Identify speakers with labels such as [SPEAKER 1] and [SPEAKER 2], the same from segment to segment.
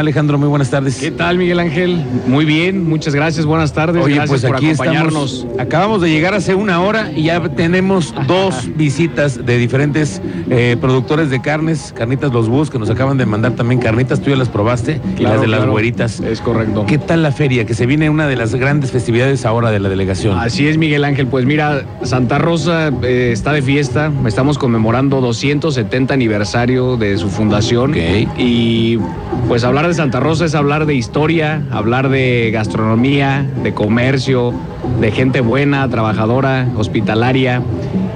[SPEAKER 1] Alejandro, muy buenas tardes.
[SPEAKER 2] ¿Qué tal, Miguel Ángel? Muy bien, muchas gracias, buenas tardes.
[SPEAKER 1] Oye,
[SPEAKER 2] gracias
[SPEAKER 1] pues
[SPEAKER 2] por
[SPEAKER 1] aquí
[SPEAKER 2] acompañarnos.
[SPEAKER 1] estamos. Acabamos de llegar hace una hora y ya tenemos dos visitas de diferentes eh, productores de carnes, carnitas Los Búhos, que nos acaban de mandar también carnitas. Tú ya las probaste y las de las güeritas.
[SPEAKER 2] Es correcto.
[SPEAKER 1] ¿Qué tal la feria? Que se viene una de las grandes festividades ahora de la delegación.
[SPEAKER 2] Así es, Miguel Ángel. Pues mira, Santa Rosa eh, está de fiesta. Estamos conmemorando 270 aniversario de su fundación.
[SPEAKER 1] Ok.
[SPEAKER 2] Y pues hablar de Santa Rosa es hablar de historia, hablar de gastronomía, de comercio, de gente buena, trabajadora, hospitalaria.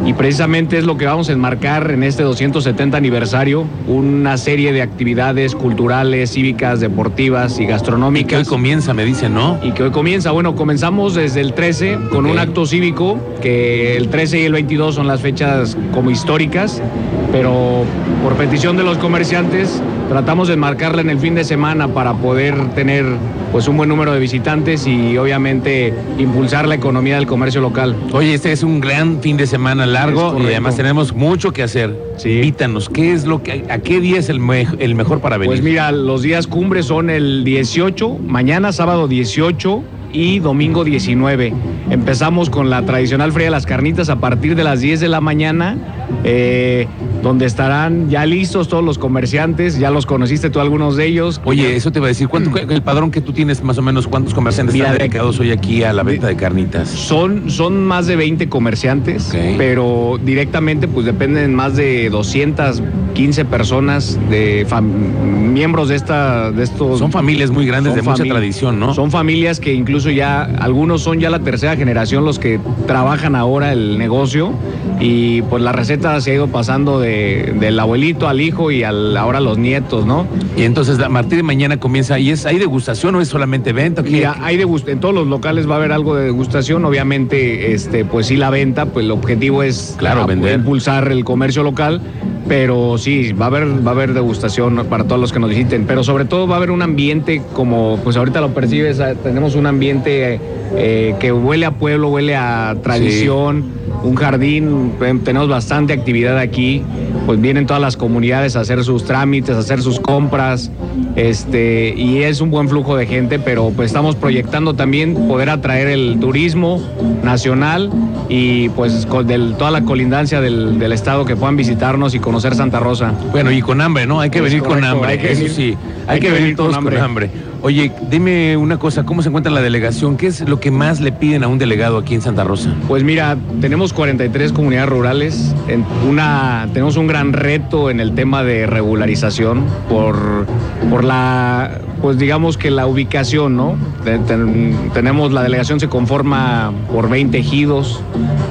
[SPEAKER 2] Y precisamente es lo que vamos a enmarcar en este 270 aniversario, una serie de actividades culturales, cívicas, deportivas y
[SPEAKER 1] Y que hoy
[SPEAKER 2] gastronómicas.
[SPEAKER 1] comienza, me dicen, ¿no?
[SPEAKER 2] Y que hoy comienza, bueno, comenzamos desde el 13 con un acto cívico, que el 13 y el 22 son las fechas como históricas, pero por petición de los comerciantes tratamos de enmarcarla en el fin de semana para poder tener pues un buen número de visitantes y obviamente impulsar la economía del comercio local.
[SPEAKER 1] Oye, este es un gran fin de semana largo y además tenemos mucho que hacer.
[SPEAKER 2] Sí.
[SPEAKER 1] Invítanos, ¿qué es lo que, a qué día es el, me- el mejor para venir?
[SPEAKER 2] Pues mira, los días cumbres son el 18, mañana sábado 18 y domingo 19. Empezamos con la tradicional Feria de las Carnitas a partir de las 10 de la mañana, eh, donde estarán ya listos todos los comerciantes, ya los conociste tú algunos de ellos.
[SPEAKER 1] Oye, eso te iba a decir, ¿cuánto, el padrón que tú tienes más o menos, cuántos comerciantes
[SPEAKER 2] Mira,
[SPEAKER 1] están
[SPEAKER 2] de-
[SPEAKER 1] dedicados hoy aquí a la venta de carnitas?
[SPEAKER 2] Son, son más de 20 comerciantes, pero directamente pues dependen más de 215 personas, de miembros de, esta, de estos...
[SPEAKER 1] Son familias muy grandes de mucha tradición, ¿no?
[SPEAKER 2] Son familias que incluso ya, algunos son ya la tercera generación los que trabajan ahora el negocio y pues la receta se ha ido pasando de, del abuelito al hijo y al, ahora a los nietos, ¿no?
[SPEAKER 1] Y entonces a partir de mañana comienza, ¿y es hay degustación o es solamente venta? ¿Qué-
[SPEAKER 2] Mira, hay degust- en todos los locales va a haber algo de degustación, obviamente, este, pues sí la venta, pues el objetivo es
[SPEAKER 1] Claro,
[SPEAKER 2] ah,
[SPEAKER 1] vender.
[SPEAKER 2] impulsar el comercio local, pero sí, va a haber, va a haber degustación para todos los que nos visiten, pero sobre todo va a haber un ambiente como, pues ahorita lo percibes, ah, tenemos un ambiente eh, que huele a pueblo, huele a tradición. Un jardín, tenemos bastante actividad aquí, pues vienen todas las comunidades a hacer sus trámites, a hacer sus compras, este, y es un buen flujo de gente, pero pues estamos proyectando también poder atraer el turismo nacional y pues con del- toda la colindancia del, del estado que puedan visitarnos y conocer Santa Rosa.
[SPEAKER 1] Bueno, y con hambre, ¿no? Hay que
[SPEAKER 2] Es
[SPEAKER 1] venir con hambre,
[SPEAKER 2] hay que
[SPEAKER 1] eso
[SPEAKER 2] venir-
[SPEAKER 1] sí. Hay, que, venir todos con hambre. Oye, dime una cosa, ¿cómo se encuentra la delegación? ¿Qué es lo que más le piden a un delegado aquí en Santa Rosa?
[SPEAKER 2] Pues mira, tenemos 43 comunidades rurales. Una, tenemos un gran reto en el tema de regularización por, por la, pues digamos que la ubicación, ¿no? Te- ten- tenemos, la delegación se conforma por 20 ejidos,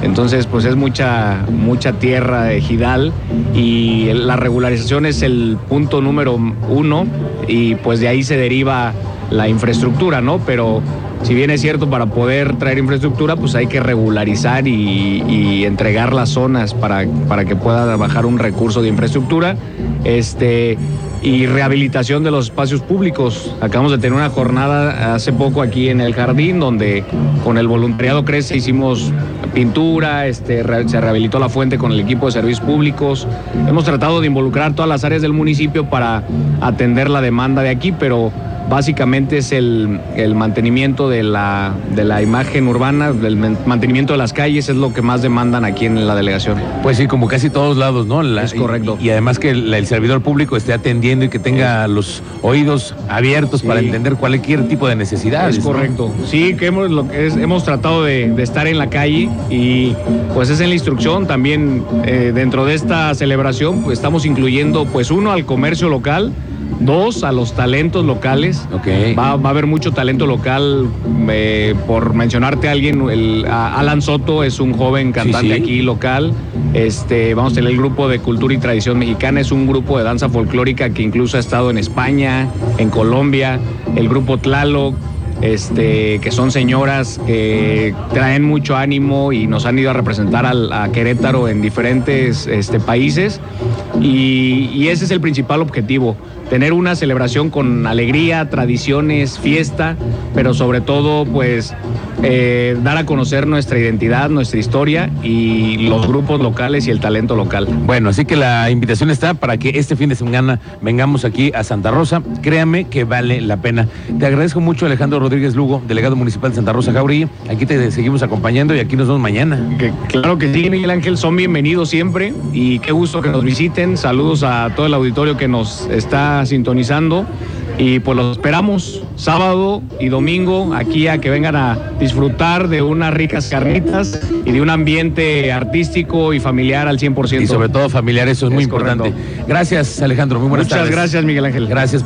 [SPEAKER 2] entonces pues es mucha, mucha tierra ejidal y la regularización es el punto número uno y pues de ahí se deriva la infraestructura, ¿no? Pero si bien es cierto, para poder traer infraestructura, pues hay que regularizar y, entregar las zonas para, para que pueda bajar un recurso de infraestructura. Este, y rehabilitación de los espacios públicos. Acabamos de tener una jornada hace poco aquí en el jardín donde con el voluntariado Crece hicimos pintura, este, se rehabilitó la fuente con el equipo de servicios públicos. Hemos tratado de involucrar todas las áreas del municipio para atender la demanda de aquí, pero básicamente es el, el mantenimiento de la, de la imagen urbana, del man- mantenimiento de las calles, es lo que más demandan aquí en la delegación.
[SPEAKER 1] Pues sí, como casi todos lados, ¿no? La-
[SPEAKER 2] Es correcto.
[SPEAKER 1] Y, y además que el, el servidor público esté atendiendo y que tenga los oídos abiertos
[SPEAKER 2] Sí.
[SPEAKER 1] para entender cualquier tipo de necesidades.
[SPEAKER 2] Es
[SPEAKER 1] ¿no?
[SPEAKER 2] correcto. Sí, que hemos, lo que es- hemos tratado de, de estar en la calle y pues es en la instrucción también eh, dentro de esta celebración pues, estamos incluyendo pues uno al comercio local, dos a los talentos locales.
[SPEAKER 1] Ok.
[SPEAKER 2] Va, va a haber mucho talento local. eh, por mencionarte a alguien, el, a- Alan Soto es un joven cantante
[SPEAKER 1] sí.
[SPEAKER 2] aquí local. Este, vamos a tener el grupo de cultura y tradición mexicana, es un grupo de danza folclórica que incluso ha estado en España, en Colombia. El grupo Tlaloc, este, que son señoras que traen mucho ánimo y nos han ido a representar al- a Querétaro en diferentes este, países. Y, y ese es el principal objetivo, tener una celebración con alegría, tradiciones, fiesta, pero sobre todo pues eh, dar a conocer nuestra identidad, nuestra historia y los grupos locales y el talento local.
[SPEAKER 1] Bueno, así que la invitación está para que este fin de semana vengamos aquí a Santa Rosa. Créame que vale la pena. Te agradezco mucho, Alejandro Rodríguez Lugo, delegado municipal de Santa Rosa Jauregui. Aquí te seguimos acompañando y aquí nos vemos mañana.
[SPEAKER 2] Que- claro que sí, Miguel Ángel, son bienvenidos siempre y qué gusto que nos visiten. Saludos a todo el auditorio que nos está sintonizando y pues los esperamos sábado y domingo aquí a que vengan a disfrutar de unas ricas carnitas y de un ambiente artístico y familiar al 100%.
[SPEAKER 1] Y sobre todo familiar, eso es muy
[SPEAKER 2] correcto.
[SPEAKER 1] importante. Gracias, Alejandro. Muy buenas
[SPEAKER 2] Muchas
[SPEAKER 1] tardes.
[SPEAKER 2] gracias, Miguel Ángel.
[SPEAKER 1] Gracias.